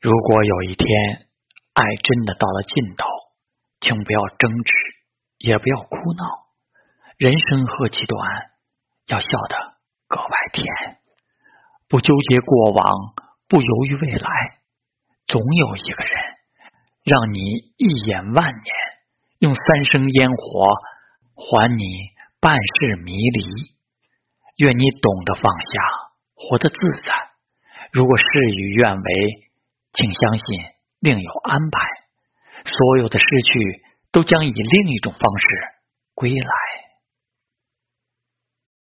如果有一天爱真的到了尽头，请不要争执，也不要哭闹。人生何其短，要笑得格外甜。不纠结过往，不犹豫未来，总有一个人让你一眼万年，用三生烟火还你半世迷离。愿你懂得放下，活得自在。如果事与愿违。请相信，另有安排。所有的失去，都将以另一种方式归来。